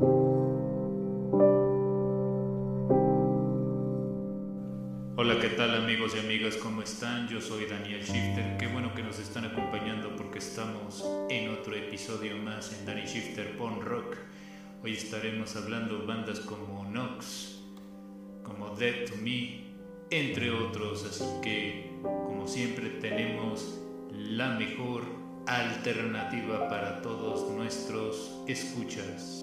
Hola, ¿qué tal amigos y amigas? ¿Cómo están? Yo soy Daniel Shifter. Qué bueno que nos están acompañando porque estamos en otro episodio más en Danny Shifter Pon Rock. Hoy estaremos hablando bandas como Nox, como Dead to Me, entre otros. Así que, como siempre, tenemos la mejor alternativa para todos nuestros escuchas.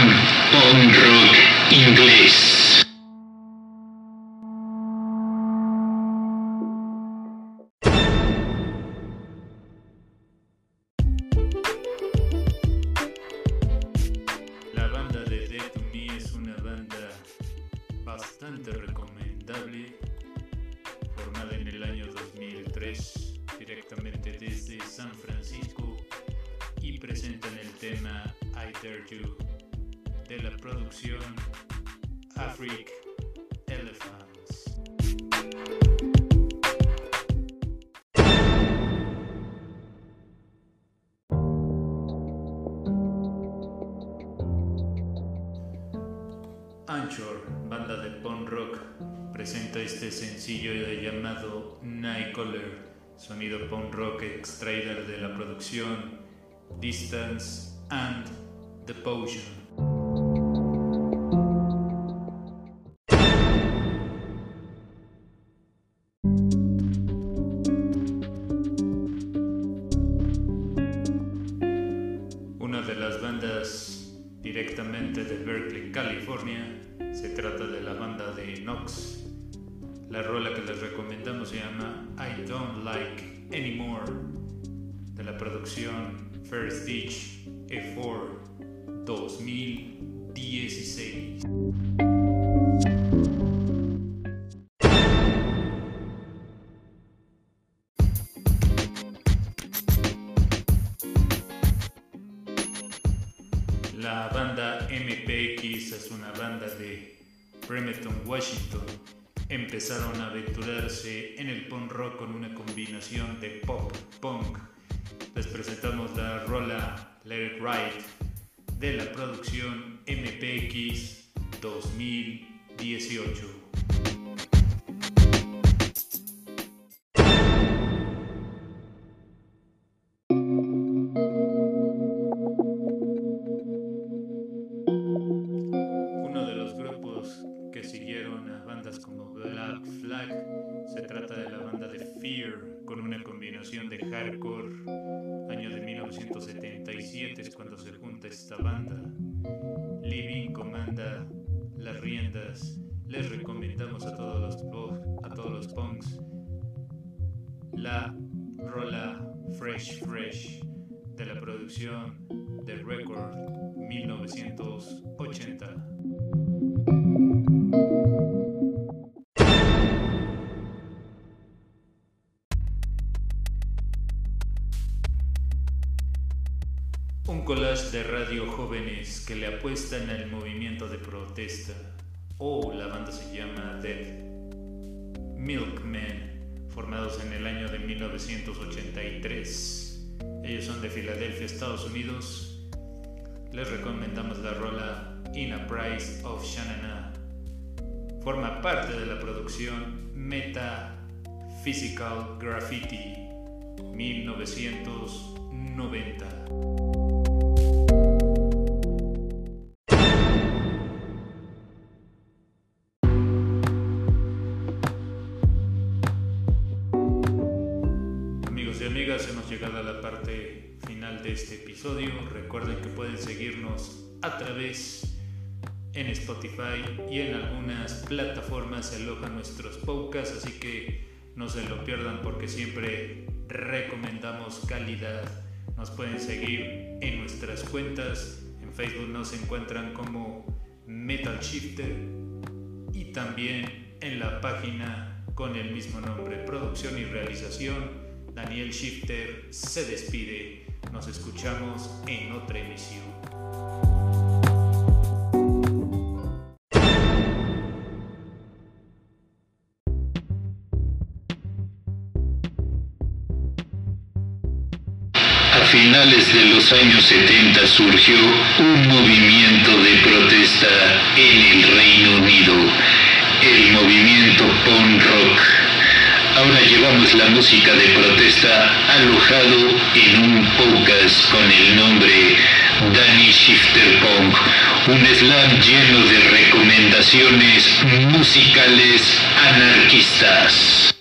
Rock Inglés. La banda de Dead to Me es una banda bastante recomendable, formada en el año 2003 directamente desde San Francisco y presentan el tema I Dare You de la producción Afric Elephants. Anchor, banda de punk rock, presenta este sencillo llamado Nightcaller, sonido punk rock extraído de la producción Distance and The Potion. Directamente de Berkeley, California, se trata de la banda de Nox. La rola que les recomendamos se llama I Don't Like Anymore, de la producción First Ditch E4 2016. La banda MPX es una banda de Bremerton, Washington. Empezaron a aventurarse en el punk rock con una combinación de pop punk. Les presentamos la rola Let It Ride de la producción MPX 2018. Fear con una combinación de hardcore. Año de 1977 es cuando se junta esta banda. Living comanda las riendas. Les recomendamos a todos los a punks la rola Fresh Fresh de la producción The Record 1980. Collage de radio jóvenes que le apuestan al movimiento de protesta. Oh, la banda se llama Dead. Milkmen, formados en el año de 1983. Ellos son de Filadelfia, Estados Unidos. Les recomendamos la rola In a Price of Shanana. Forma parte de la producción Meta Physical Graffiti 1990. Amigas, hemos llegado a la parte final de este episodio. Recuerden que pueden seguirnos a través en Spotify y en algunas plataformas se alojan nuestros podcasts, así que no se lo pierdan porque siempre recomendamos calidad. Nos pueden seguir en nuestras cuentas. En Facebook nos encuentran como Metal Shifter y también en la página con el mismo nombre, producción y realización. Daniel Shifter se despide. Nos escuchamos en otra emisión. A finales de los años 70 surgió un movimiento de protesta en el Reino Unido, Ahora llevamos la música de protesta alojado en un podcast con el nombre Danny Shifter Punk, un slam lleno de recomendaciones musicales anarquistas.